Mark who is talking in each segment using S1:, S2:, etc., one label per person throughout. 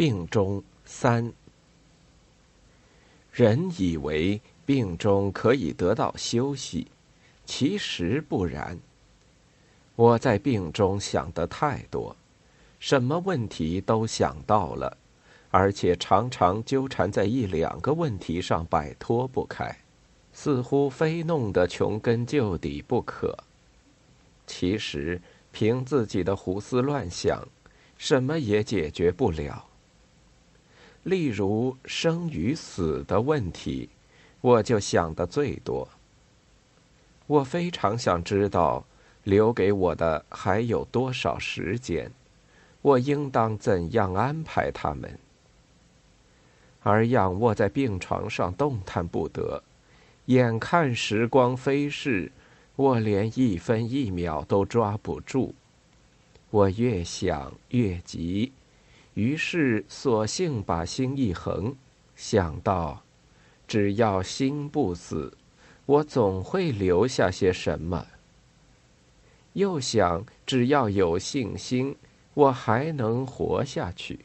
S1: 病中三，人以为病中可以得到休息，其实不然。我在病中想得太多，什么问题都想到了，而且常常纠缠在一两个问题上摆脱不开，似乎非弄得穷根究底不可。其实凭自己的胡思乱想，什么也解决不了。例如生与死的问题，我就想的最多。我非常想知道，留给我的还有多少时间，我应当怎样安排他们。而仰卧在病床上动弹不得，眼看时光飞逝，我连一分一秒都抓不住。我越想越急。于是，索性把心一横，想到，只要心不死，我总会留下些什么。又想，只要有信心，我还能活下去。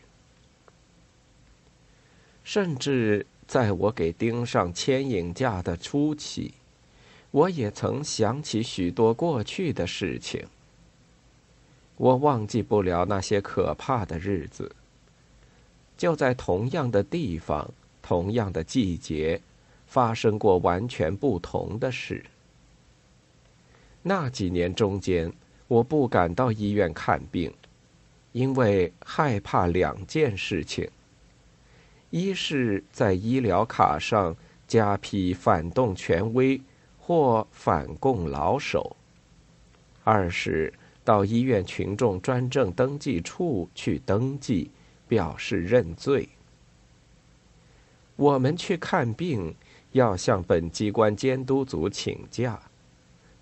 S1: 甚至在我给钉上牵引架的初期，我也曾想起许多过去的事情。我忘记不了那些可怕的日子。就在同样的地方、同样的季节，发生过完全不同的事。那几年中间，我不敢到医院看病，因为害怕两件事情：一是在医疗卡上加批反动权威或反共老手；二是。到医院群众专政登记处去登记，表示认罪。我们去看病，要向本机关监督组请假，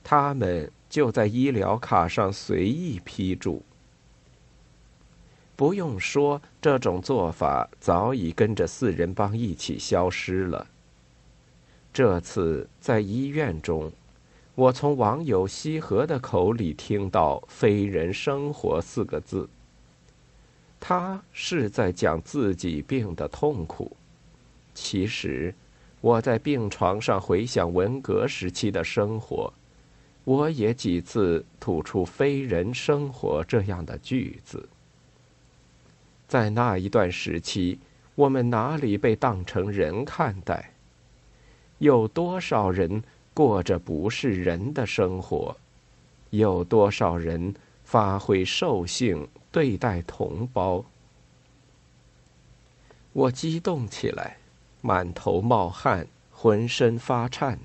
S1: 他们就在医疗卡上随意批注。不用说，这种做法早已跟着四人帮一起消失了。这次在医院中。我从网友西河的口里听到“非人生活”四个字。他是在讲自己病的痛苦。其实，我在病床上回想文革时期的生活，我也几次吐出“非人生活”这样的句子。在那一段时期，我们哪里被当成人看待？有多少人？过着不是人的生活，有多少人发挥兽性对待同胞？我激动起来，满头冒汗，浑身发颤。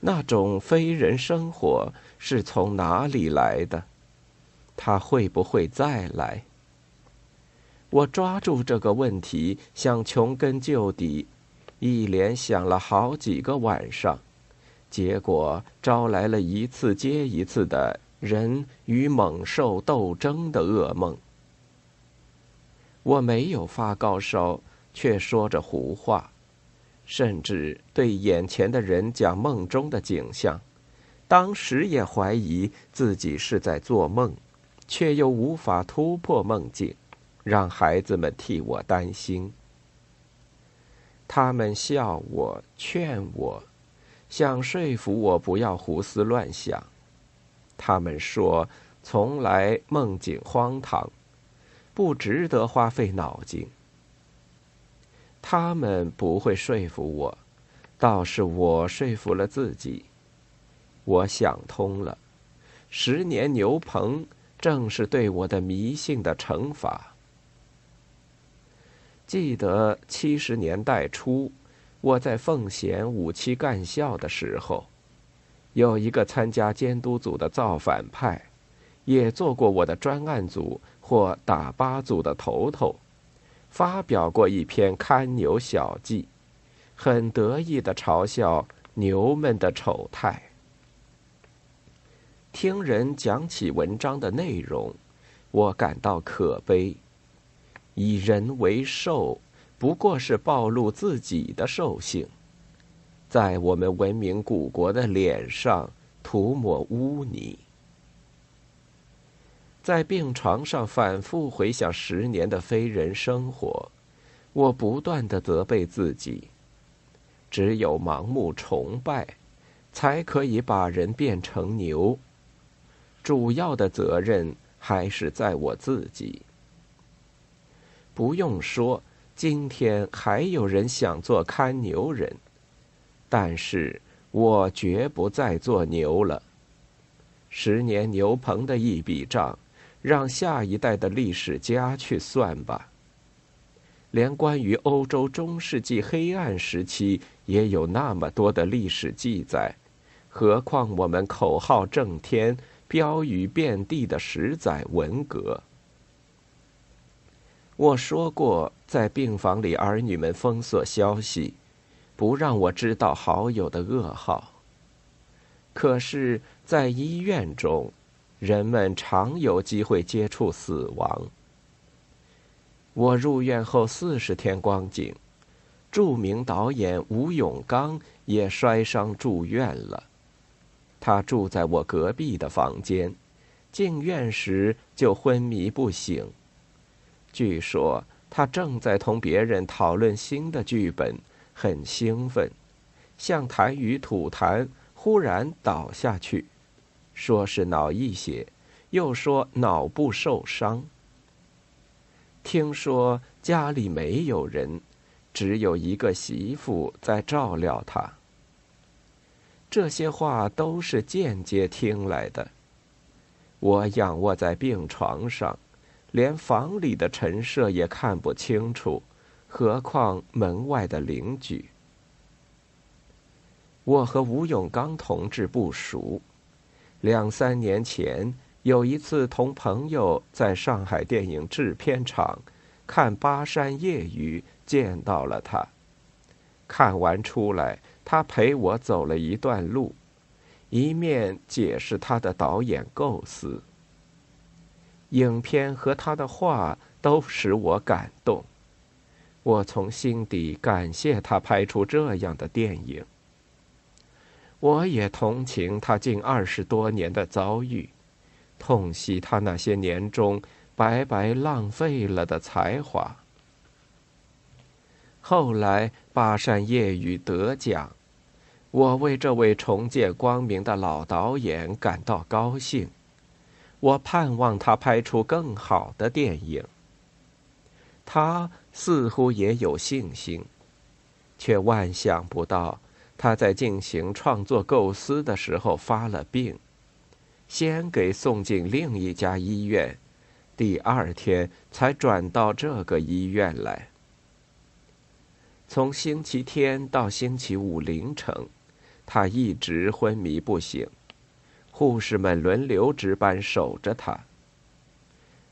S1: 那种非人生活是从哪里来的？他会不会再来？我抓住这个问题，想穷根究底。一连想了好几个晚上，结果招来了一次接一次的人与猛兽斗争的噩梦。我没有发高烧，却说着胡话，甚至对眼前的人讲梦中的景象，当时也怀疑自己是在做梦，却又无法突破梦境，让孩子们替我担心。他们笑我，劝我，想说服我不要胡思乱想。他们说，从来梦境荒唐，不值得花费脑筋。他们不会说服我，倒是我说服了自己。我想通了，十年牛棚正是对我的迷信的惩罚。记得七十年代初，我在奉贤五期干校的时候，有一个参加监督组的造反派，也做过我的专案组或打八组的头头，发表过一篇看牛小记，很得意的嘲笑牛们的丑态。听人讲起文章的内容，我感到可悲。以人为兽，不过是暴露自己的兽性，在我们文明古国的脸上涂抹污泥。在病床上反复回想十年的非人生活，我不断的责备自己。只有盲目崇拜，才可以把人变成牛。主要的责任还是在我自己。不用说，今天还有人想做看牛人，但是我绝不再做牛了。十年牛棚的一笔账，让下一代的历史家去算吧。连关于欧洲中世纪黑暗时期也有那么多的历史记载，何况我们口号震天、标语遍地的十载文革？我说过，在病房里，儿女们封锁消息，不让我知道好友的噩耗。可是，在医院中，人们常有机会接触死亡。我入院后四十天光景，著名导演吴永刚也摔伤住院了。他住在我隔壁的房间，进院时就昏迷不醒。据说他正在同别人讨论新的剧本，很兴奋，像谈与吐痰，忽然倒下去，说是脑溢血，又说脑部受伤。听说家里没有人，只有一个媳妇在照料他。这些话都是间接听来的。我仰卧在病床上，连房里的陈设也看不清楚，何况门外的邻居。我和吴永刚同志不熟，两三年前。有一次，同朋友在上海电影制片厂看《巴山夜雨》，见到了他。看完出来，他陪我走了一段路，一面解释他的导演构思。影片和他的话都使我感动，我从心底感谢他拍出这样的电影。我也同情他近二十多年的遭遇。痛惜他那些年中白白浪费了的才华。后来《巴山夜雨》得奖，我为这位重见光明的老导演感到高兴。我盼望他拍出更好的电影。他似乎也有信心，却万想不到他在进行创作构思的时候发了病。先给送进另一家医院，第二天才转到这个医院来。从星期天到星期五凌晨，他一直昏迷不醒，护士们轮流值班守着他。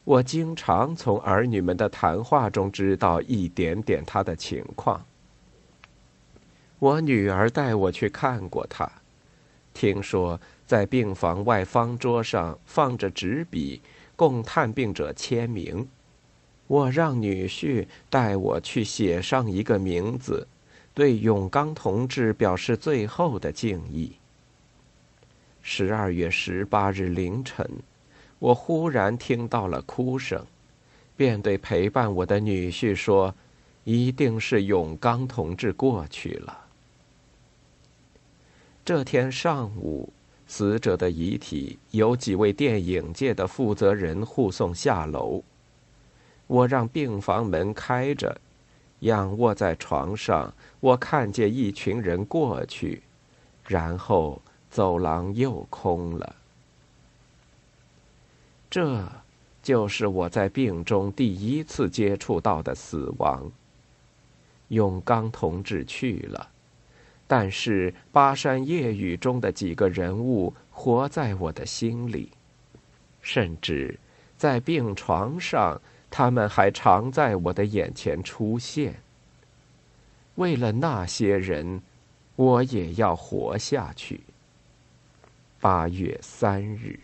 S1: 我经常从儿女们的谈话中知道一点点他的情况。我女儿带我去看过他，听说。在病房外方桌上放着纸笔，供探病者签名。我让女婿带我去写上一个名字，对永刚同志表示最后的敬意。十二月十八日凌晨，我忽然听到了哭声，便对陪伴我的女婿说：“一定是永刚同志过去了。”这天上午。死者的遗体由几位电影界的负责人护送下楼。我让病房门开着，仰卧在床上，我看见一群人过去，然后走廊又空了。这，就是我在病中第一次接触到的死亡。永刚同志去了。但是《巴山夜雨》中的几个人物活在我的心里，甚至在病床上，他们还常在我的眼前出现。为了那些人，我也要活下去。八月三日。